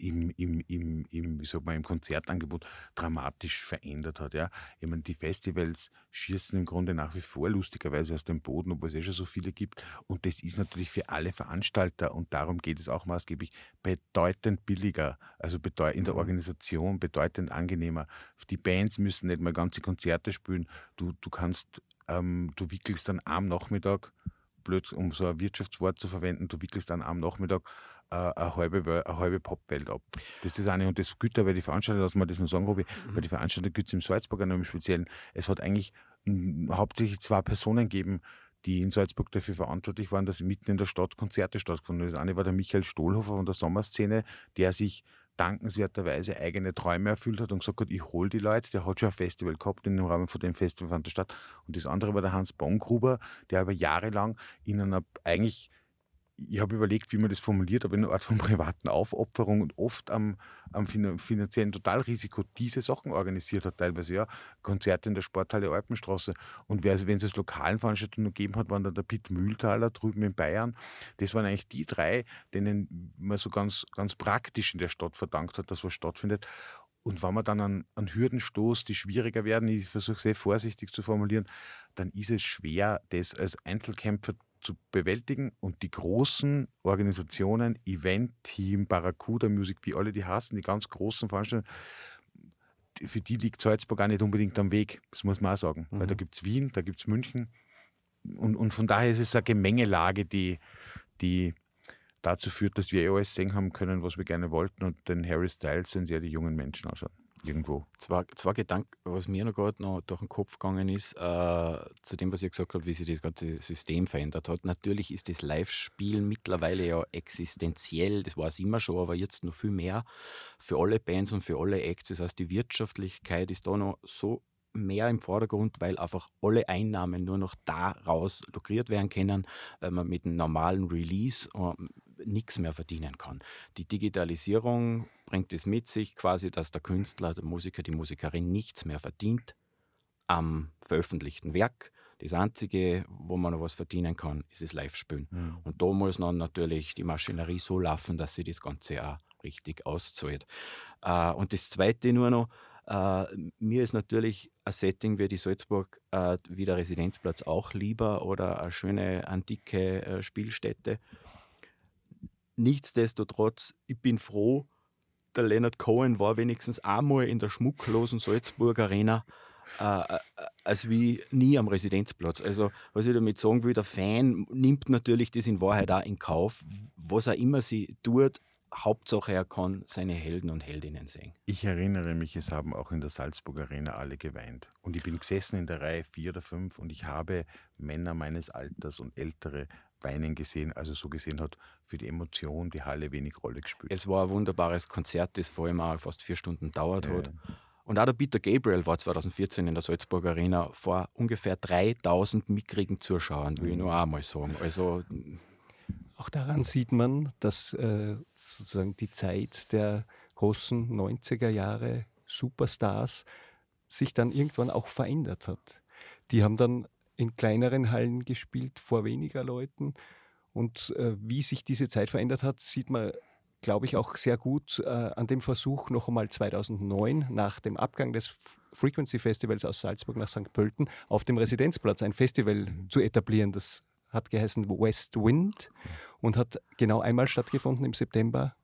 im, im, im, im, wie sagt man, im Konzertangebot dramatisch verändert hat. Ja. Ich meine, die Festivals schießen im Grunde nach wie vor lustigerweise aus dem Boden, obwohl es eh schon so viele gibt. Und das ist natürlich für alle Veranstalter, und darum geht es auch maßgeblich, bedeutend billiger, also in der mhm. Organisation bedeutend angenehmer. Die Bands müssen nicht mal ganze Konzerte spielen. Du, du kannst, ähm, du wickelst dann am Nachmittag blöd, um so ein Wirtschaftswort zu verwenden, du wickelst dann am Nachmittag eine halbe, eine halbe Popwelt ab. Das ist das eine. Und das gilt aber die Veranstalter, dass man das noch sagen, Robby, mhm. bei den Veranstaltern gibt es im Salzburger noch im Speziellen. Es hat eigentlich hauptsächlich zwei Personen gegeben, die in Salzburg dafür verantwortlich waren, dass mitten in der Stadt Konzerte stattgefunden haben. Das eine war der Michael Stohlhofer von der Sommerszene, der sich dankenswerterweise eigene Träume erfüllt hat und gesagt hat, ich hole die Leute. Der hat schon ein Festival gehabt, in dem Rahmen von dem Festival fand der statt. Und das andere war der Hans Bongruber, der aber jahrelang in einer eigentlich ich habe überlegt, wie man das formuliert, aber in einer Art von privaten Aufopferung und oft am, am finanziellen Totalrisiko diese Sachen organisiert hat, teilweise ja, Konzerte in der Sporthalle Alpenstraße. Und wenn es lokalen Veranstaltungen gegeben hat, waren dann der Piet Mühltaler drüben in Bayern. Das waren eigentlich die drei, denen man so ganz, ganz praktisch in der Stadt verdankt hat, dass was stattfindet. Und wenn man dann an, an Hürden stoßt, die schwieriger werden, ich versuche sehr vorsichtig zu formulieren, dann ist es schwer, das als Einzelkämpfer zu bewältigen und die großen Organisationen, Event-Team, Barracuda Music, wie alle die hassen, die ganz großen Veranstaltungen, für die liegt Salzburg gar nicht unbedingt am Weg, das muss man auch sagen. Mhm. Weil da gibt es Wien, da gibt es München und, und von daher ist es eine Gemengelage, die, die dazu führt, dass wir eh alles sehen haben können, was wir gerne wollten und den Harry Styles sind sehr die jungen Menschen ausschauen irgendwo. Zwei, zwei Gedanken, was mir noch gerade noch durch den Kopf gegangen ist, äh, zu dem, was ich gesagt habe, wie sich das ganze System verändert hat. Natürlich ist das Live-Spiel mittlerweile ja existenziell, das war es immer schon, aber jetzt noch viel mehr für alle Bands und für alle Acts. Das heißt, die Wirtschaftlichkeit ist da noch so mehr im Vordergrund, weil einfach alle Einnahmen nur noch daraus lukriert werden können, weil man mit einem normalen Release äh, nichts mehr verdienen kann. Die Digitalisierung bringt es mit sich, quasi, dass der Künstler, der Musiker, die Musikerin nichts mehr verdient am veröffentlichten Werk. Das Einzige, wo man noch was verdienen kann, ist das Live-Spielen. Mhm. Und da muss dann natürlich die Maschinerie so laufen, dass sie das Ganze auch richtig auszahlt. Äh, und das Zweite nur noch, äh, mir ist natürlich ein Setting wie die Salzburg äh, wie der Residenzplatz auch lieber oder eine schöne antike Spielstätte. Nichtsdestotrotz, ich bin froh, der Leonard Cohen war wenigstens einmal in der schmucklosen Salzburg Arena äh, äh, als wie nie am Residenzplatz. Also, was ich damit sagen will, der Fan nimmt natürlich das in Wahrheit auch in Kauf, was er immer sie tut. Hauptsache, er kann seine Helden und Heldinnen sehen. Ich erinnere mich, es haben auch in der Salzburg Arena alle geweint. Und ich bin gesessen in der Reihe 4 oder 5 und ich habe Männer meines Alters und Ältere weinen gesehen. Also so gesehen hat für die Emotion die Halle wenig Rolle gespielt. Es war ein wunderbares Konzert, das vor allem auch fast vier Stunden dauert ja. hat. Und auch der Peter Gabriel war 2014 in der Salzburg Arena vor ungefähr 3000 mickrigen Zuschauern, will ich nur einmal sagen. Also, auch daran sieht man, dass äh, sozusagen die Zeit der großen 90er Jahre Superstars sich dann irgendwann auch verändert hat. Die haben dann in kleineren Hallen gespielt, vor weniger Leuten. Und äh, wie sich diese Zeit verändert hat, sieht man glaube ich, auch sehr gut äh, an dem Versuch noch einmal 2009 nach dem Abgang des Frequency Festivals aus Salzburg nach St. Pölten auf dem Residenzplatz ein Festival zu etablieren. Das hat geheißen West Wind und hat genau einmal stattgefunden im September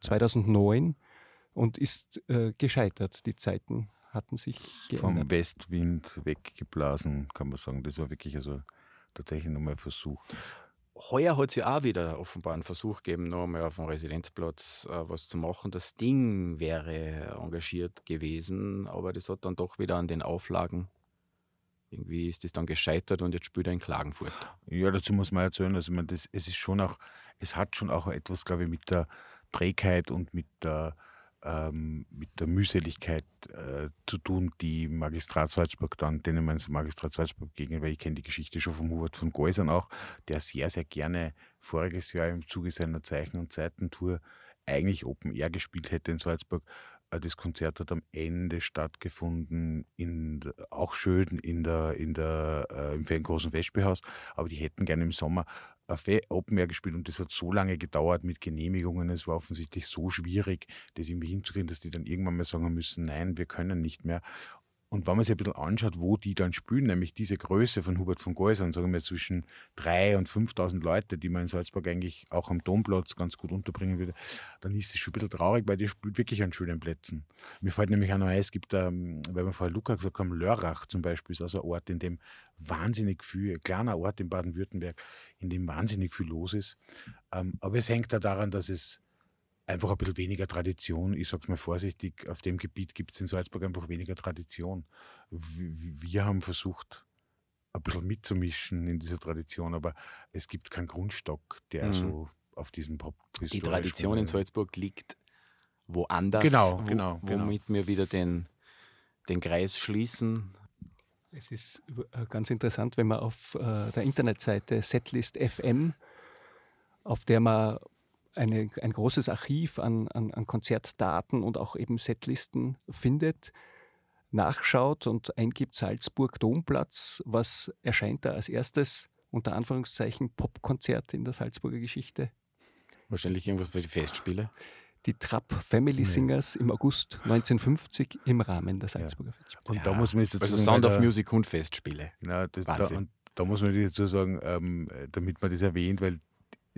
2009 und ist äh, gescheitert. Die Zeiten hatten sich geändert. Vom Westwind weggeblasen, kann man sagen. Das war wirklich also tatsächlich nochmal ein Versuch. Heuer hat es ja auch wieder offenbar einen Versuch gegeben, noch einmal auf dem Residenzplatz äh, was zu machen. Das Ding wäre engagiert gewesen, aber das hat dann doch wieder an den Auflagen. Irgendwie ist das dann gescheitert und jetzt spielt er in Klagenfurt. Ja, dazu muss man erzählen, also man, das, es ist schon auch, es hat schon auch etwas, glaube ich, mit der Trägheit und mit der ähm, mit der Mühseligkeit äh, zu tun, die Magistrat Salzburg dann, denen man Magistrat Salzburg gegenüber, ich kenne die Geschichte schon vom Hubert von Geusern auch, der sehr, sehr gerne voriges Jahr im Zuge seiner Zeichen- und Zeitentour eigentlich Open Air gespielt hätte in Salzburg. Äh, das Konzert hat am Ende stattgefunden, in, auch schön in der, in der, äh, im großen Festspielhaus, aber die hätten gerne im Sommer Open Air gespielt und das hat so lange gedauert mit Genehmigungen. Es war offensichtlich so schwierig, das irgendwie hinzukriegen, dass die dann irgendwann mal sagen müssen, nein, wir können nicht mehr. Und wenn man sich ein bisschen anschaut, wo die dann spielen, nämlich diese Größe von Hubert von Geusern, sagen wir zwischen 3.000 und 5.000 Leute, die man in Salzburg eigentlich auch am Domplatz ganz gut unterbringen würde, dann ist es schon ein bisschen traurig, weil die spielt wirklich an schönen Plätzen. Mir fällt nämlich auch noch ein, es gibt, ähm, weil wir vorher Luca gesagt haben, Lörrach zum Beispiel ist also ein Ort, in dem wahnsinnig viel, ein kleiner Ort in Baden-Württemberg, in dem wahnsinnig viel los ist. Ähm, aber es hängt da daran, dass es einfach ein bisschen weniger Tradition. Ich sage es mal vorsichtig, auf dem Gebiet gibt es in Salzburg einfach weniger Tradition. Wir haben versucht, ein bisschen mitzumischen in dieser Tradition, aber es gibt keinen Grundstock, der mhm. so auf diesem Pop Die Tradition in Salzburg liegt woanders. Genau, wo, genau. Womit genau. wir wieder den, den Kreis schließen. Es ist äh, ganz interessant, wenn man auf äh, der Internetseite Setlist FM, auf der man eine, ein großes Archiv an, an, an Konzertdaten und auch eben Setlisten findet, nachschaut und eingibt Salzburg Domplatz, was erscheint da als erstes unter Anführungszeichen Popkonzert in der Salzburger Geschichte? Wahrscheinlich irgendwas für die Festspiele. Die Trapp Family Singers im August 1950 im Rahmen der Salzburger ja. Festspiele. Und da ja. muss man jetzt dazu also sagen, Sound of Music und Festspiele. Genau, das, da, und da muss man dazu sagen, ähm, damit man das erwähnt, weil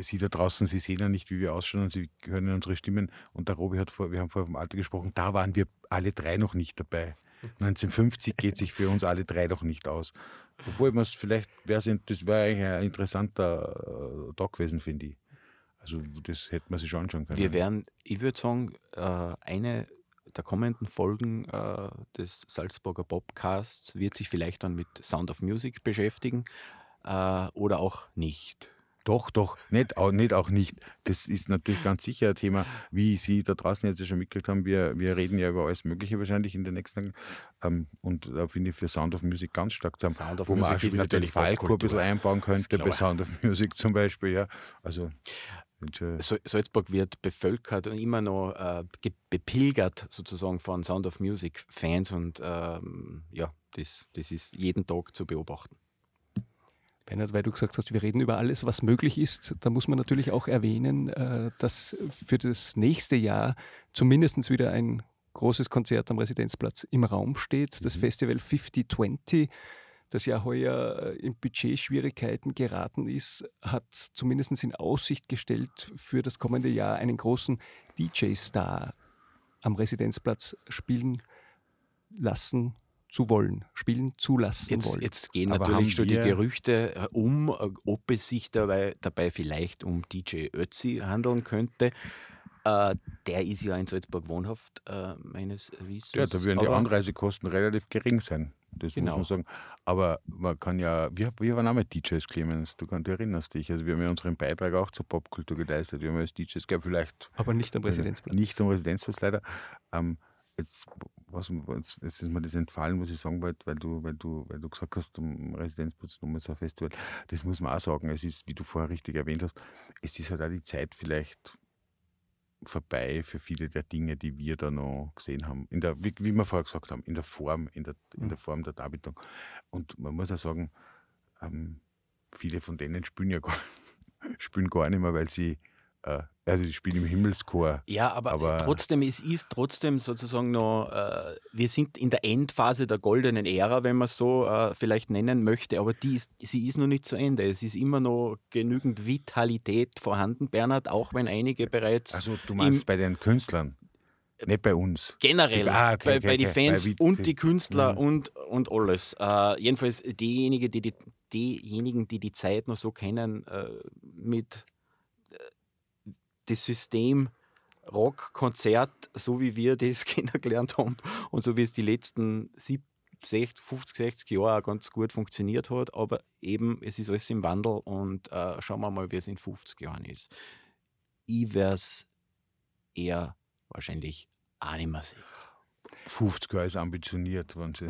Sie da draußen, Sie sehen ja nicht, wie wir ausschauen und Sie hören unsere Stimmen. Und der Robi hat vor, wir haben vorher vom Alter gesprochen, da waren wir alle drei noch nicht dabei. 1950 geht sich für uns alle drei noch nicht aus. Obwohl man es vielleicht, das wäre eigentlich ein interessanter äh, Tag gewesen, finde ich. Also das hätte man sich schon anschauen können. Wir werden, ich würde sagen, äh, eine der kommenden Folgen äh, des Salzburger Popcasts wird sich vielleicht dann mit Sound of Music beschäftigen oder auch nicht. Doch, doch, nicht, auch, nicht auch nicht. Das ist natürlich ganz sicher ein Thema, wie Sie da draußen jetzt schon mitgekriegt haben. Wir, wir reden ja über alles Mögliche wahrscheinlich in den nächsten Tagen. Ähm, und da finde ich für Sound of Music ganz stark zu haben, wo man auch schon wieder den Falco ein bisschen einbauen könnte, bei Sound of Music zum Beispiel. Ja. Also, Salzburg wird bevölkert und immer noch äh, bepilgert sozusagen von Sound of Music Fans und ähm, ja, das, das ist jeden Tag zu beobachten. Bernhard, weil du gesagt hast, wir reden über alles, was möglich ist, da muss man natürlich auch erwähnen, äh, dass für das nächste Jahr zumindest wieder ein großes Konzert am Residenzplatz im Raum steht, das mhm. Festival 5020 das ja heuer äh, in Budgetschwierigkeiten geraten ist, hat zumindest in Aussicht gestellt, für das kommende Jahr einen großen DJ-Star am Residenzplatz spielen lassen zu wollen, spielen zulassen jetzt, wollen. Jetzt gehen Aber natürlich schon die Gerüchte äh, um, äh, ob es sich dabei, dabei vielleicht um DJ Ötzi handeln könnte. Äh, der ist ja in Salzburg wohnhaft, äh, meines Wissens. Ja, da würden die Anreisekosten relativ gering sein. Das genau. muss man sagen. Aber man kann ja, wir, wir waren auch mit DJs, Clemens, du, kannst, du erinnerst dich. Also wir haben ja unseren Beitrag auch zur Popkultur geleistet. Wir haben als DJs, glaube vielleicht. Aber nicht am Residenzplatz. Nicht am Residenzplatz leider. Ähm, jetzt, was, jetzt ist mir das entfallen, was ich sagen wollte, weil du, weil du, weil du gesagt hast, um Residenzplatz nochmal so ein Festival. Das muss man auch sagen. Es ist, wie du vorher richtig erwähnt hast, es ist halt auch die Zeit vielleicht vorbei für viele der Dinge, die wir da noch gesehen haben. In der, wie, wie wir vorher gesagt haben, in der Form, in der, in mhm. der Form der Darbietung. Und man muss auch sagen, ähm, viele von denen spielen ja gar, spielen gar nicht mehr, weil sie äh, also die spielen im Himmelschor. Ja, aber, aber, trotzdem, es ist trotzdem sozusagen noch, äh, wir sind in der Endphase der goldenen Ära, wenn man es so äh, vielleicht nennen möchte, aber die ist, sie ist noch nicht zu Ende. Es ist immer noch genügend Vitalität vorhanden, Bernhard, auch wenn einige bereits. Also du meinst bei den Künstlern? Nicht bei uns. Generell, ah, okay, bei, okay, bei den Fans bei und die Künstler mhm. und, und alles. Äh, jedenfalls diejenigen, die die, diejenigen, die die Zeit noch so kennen, äh, mit das System Rockkonzert, so wie wir das kennengelernt haben und so wie es die letzten 50, 50, 60 Jahre ganz gut funktioniert hat. Aber eben, es ist alles im Wandel und äh, schauen wir mal, wie es in 50 Jahren ist. Ich werde es eher wahrscheinlich auch nicht mehr sehen. 50 Jahre ist ambitioniert, wenn Sie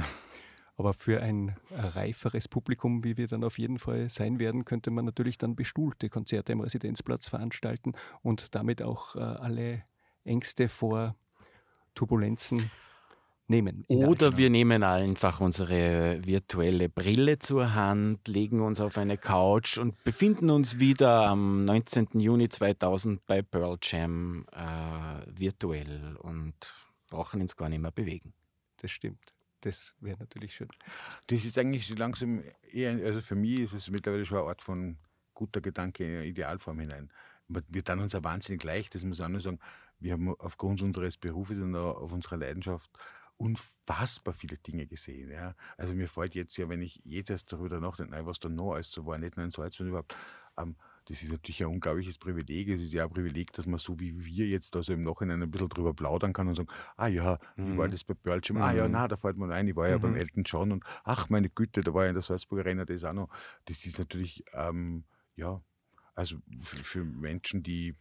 aber für ein reiferes Publikum, wie wir dann auf jeden Fall sein werden, könnte man natürlich dann bestuhlte Konzerte im Residenzplatz veranstalten und damit auch äh, alle Ängste vor Turbulenzen nehmen. Oder wir nehmen einfach unsere virtuelle Brille zur Hand, legen uns auf eine Couch und befinden uns wieder am 19. Juni 2000 bei Pearl Jam äh, virtuell und brauchen uns gar nicht mehr bewegen. Das stimmt das wäre natürlich schön. Das ist eigentlich langsam eher, also für mich ist es mittlerweile schon eine Art von guter Gedanke in Idealform hinein. Wir tun uns ja wahnsinnig leicht, das muss ich auch nur sagen. Wir haben aufgrund unseres Berufes und auf unserer Leidenschaft unfassbar viele Dinge gesehen. Ja. Also mir fällt jetzt ja, wenn ich jetzt erst darüber nachdenke, was da noch alles so war, nicht nur in Salzburg überhaupt, ähm, das ist natürlich ein unglaubliches Privileg. Es ist ja ein Privileg, dass man so wie wir jetzt also im Nachhinein ein bisschen drüber plaudern kann und sagen, ah ja, mhm. wie war das bei Pearl Jam? Mhm. Ah ja, mhm. na, da fällt mir ein, ich war ja mhm. beim Elton John und ach meine Güte, da war ja in der Salzburger Arena das auch noch. Das ist natürlich, ähm, ja, also für, für Menschen, die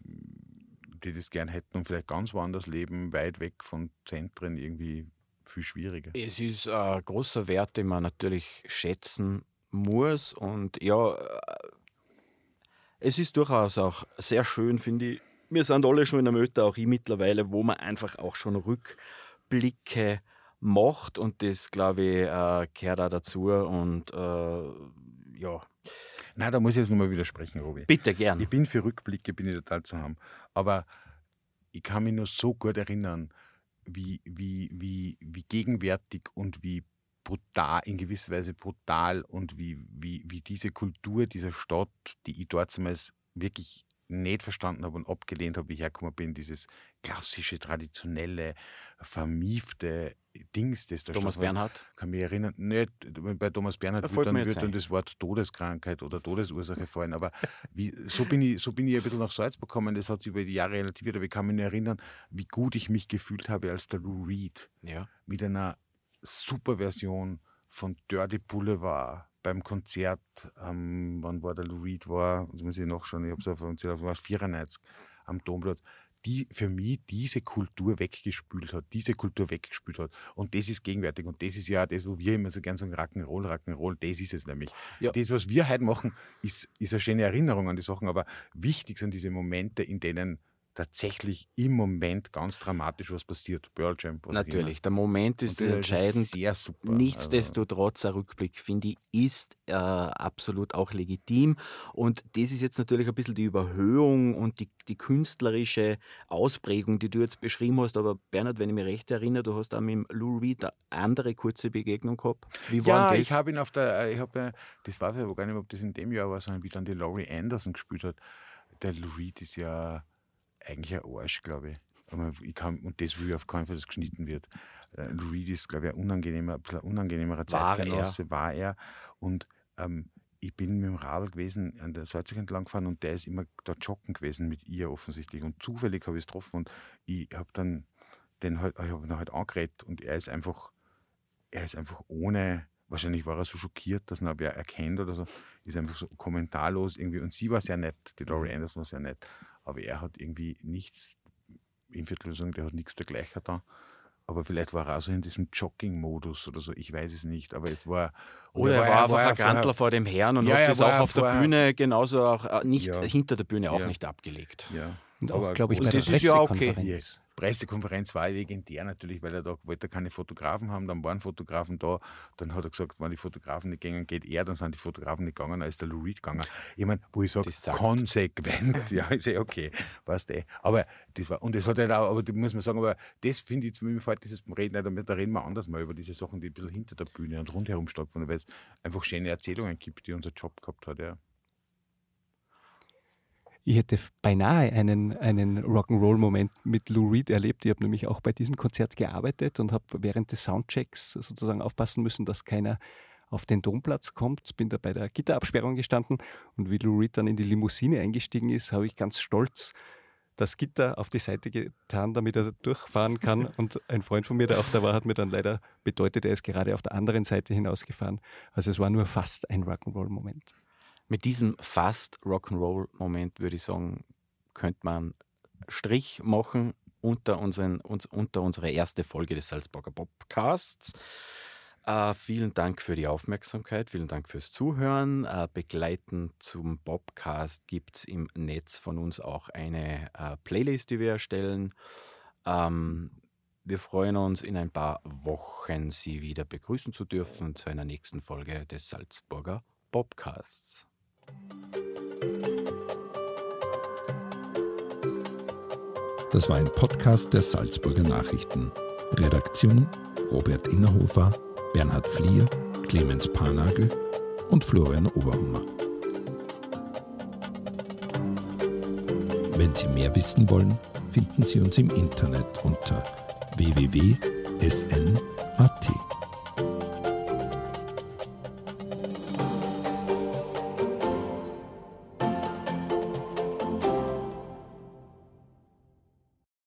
die das gern hätten und vielleicht ganz woanders leben, weit weg von Zentren irgendwie viel schwieriger. Es ist ein großer Wert, den man natürlich schätzen muss und ja, es ist durchaus auch sehr schön, finde ich. Wir sind alle schon in der Möte, auch ich mittlerweile, wo man einfach auch schon Rückblicke macht und das, glaube ich, äh, gehört auch dazu und äh, ja. Nein, da muss ich jetzt nochmal widersprechen, Robi. Bitte, gern. Ich bin für Rückblicke, bin ich total zu haben. Aber ich kann mich nur so gut erinnern, wie, wie, wie, wie gegenwärtig und wie brutal, in gewisser Weise brutal und wie, wie, wie diese Kultur dieser Stadt, die ich dort zumindest wirklich nicht verstanden habe und abgelehnt habe, wie ich hergekommen bin, dieses klassische, traditionelle, vermiefte Dings, das da Thomas Stadt Bernhard? Kann mich erinnern, nicht, bei Thomas Bernhard wird dann, wird dann das Wort Todeskrankheit oder Todesursache fallen, aber wie, so, bin ich, so bin ich ein bisschen nach Salzburg gekommen, das hat sich über die Jahre relativiert, aber ich kann mich erinnern, wie gut ich mich gefühlt habe als der Lou Reed. Ja. Mit einer super Version von Dirty Boulevard beim Konzert, ähm, wann war der Lou Reed war, das muss ich nachschauen, ich habe es auf dem Zähler, war 94 am Domplatz, die für mich diese Kultur weggespült hat, diese Kultur weggespült hat. Und das ist gegenwärtig. Und das ist ja das, wo wir immer so gerne sagen, Rock'n'Roll, Rock'n'Roll, das ist es nämlich. Ja. Das, was wir heute machen, ist, ist eine schöne Erinnerung an die Sachen, aber wichtig sind diese Momente, in denen tatsächlich im Moment ganz dramatisch was passiert. Pearl Jam. Natürlich, der Moment ist entscheidend. Sehr super. Nichtsdestotrotz, ein Rückblick, finde ich, ist äh, absolut auch legitim. Und das ist jetzt natürlich ein bisschen die Überhöhung und die, die künstlerische Ausprägung, die du jetzt beschrieben hast. Aber Bernhard, wenn ich mich recht erinnere, du hast auch mit Lou Reed eine andere kurze Begegnung gehabt. Wie war ja, das? ich habe ihn auf der, äh, ich habe, das war aber gar nicht, ob das in dem Jahr war, sondern wie dann die Laurie Anderson gespielt hat. Der Lou Reed ist ja eigentlich ein Arsch, glaube ich. ich kann, und das will ich auf keinen Fall, dass es geschnitten wird. Äh, Reed ist, glaube ich, ein unangenehmer, ein unangenehmerer Zeitgenosse, war er. Und ähm, ich bin mit dem Radl gewesen, an der Salzig entlang gefahren und der ist immer dort joggen gewesen mit ihr offensichtlich. Und zufällig habe ich es getroffen und ich habe dann den halt, ich habe ihn halt angeredet und er ist einfach, er ist einfach ohne, wahrscheinlich war er so schockiert, dass er wer erkennt oder so, ist einfach so kommentarlos irgendwie. Und sie war sehr nett, die Laurie Anderson war sehr nett aber er hat irgendwie nichts, im Viertellösung, der hat nichts dergleichen da. Aber vielleicht war er auch so in diesem Jogging-Modus oder so, ich weiß es nicht. Aber es war. Oder er war, war einfach ein Grantler vor dem Herrn und ja, hat das auch auf der Bühne genauso auch äh, nicht ja. hinter der Bühne auch ja. nicht abgelegt. Ja. Und auch, glaube ich, bei das der ist ja okay. Pressekonferenz war legendär natürlich, weil er da wollte keine Fotografen haben, dann waren Fotografen da, dann hat er gesagt, wenn die Fotografen nicht gingen, geht er, dann sind die Fotografen nicht gegangen, dann ist der Lou Reed gegangen. Ich meine, wo ich sage, konsequent, ja, ist ja okay, weißt du. Aber das war, und das hat halt auch, aber muss man sagen, aber das finde ich, mir fällt dieses Reden da reden wir anders mal über diese Sachen, die ein bisschen hinter der Bühne und rundherum stattfinden, weil es einfach schöne Erzählungen gibt, die unser Job gehabt hat, ja. Ich hätte beinahe einen, einen Rock'n'Roll-Moment mit Lou Reed erlebt. Ich habe nämlich auch bei diesem Konzert gearbeitet und habe während des Soundchecks sozusagen aufpassen müssen, dass keiner auf den Domplatz kommt. Bin da bei der Gitterabsperrung gestanden und wie Lou Reed dann in die Limousine eingestiegen ist, habe ich ganz stolz das Gitter auf die Seite getan, damit er durchfahren kann. Und ein Freund von mir, der auch da war, hat mir dann leider bedeutet, er ist gerade auf der anderen Seite hinausgefahren. Also es war nur fast ein Rock'n'Roll-Moment mit diesem fast Rock'n'Roll-Moment würde ich sagen, könnte man Strich machen unter, unseren, uns, unter unsere erste Folge des Salzburger Podcasts. Äh, vielen Dank für die Aufmerksamkeit, vielen Dank fürs Zuhören. Äh, begleitend zum Podcast gibt es im Netz von uns auch eine äh, Playlist, die wir erstellen. Ähm, wir freuen uns, in ein paar Wochen Sie wieder begrüßen zu dürfen zu einer nächsten Folge des Salzburger Podcasts. Das war ein Podcast der Salzburger Nachrichten. Redaktion Robert Innerhofer, Bernhard Flier, Clemens Panagel und Florian Oberhummer. Wenn Sie mehr wissen wollen, finden Sie uns im Internet unter www.sn.at.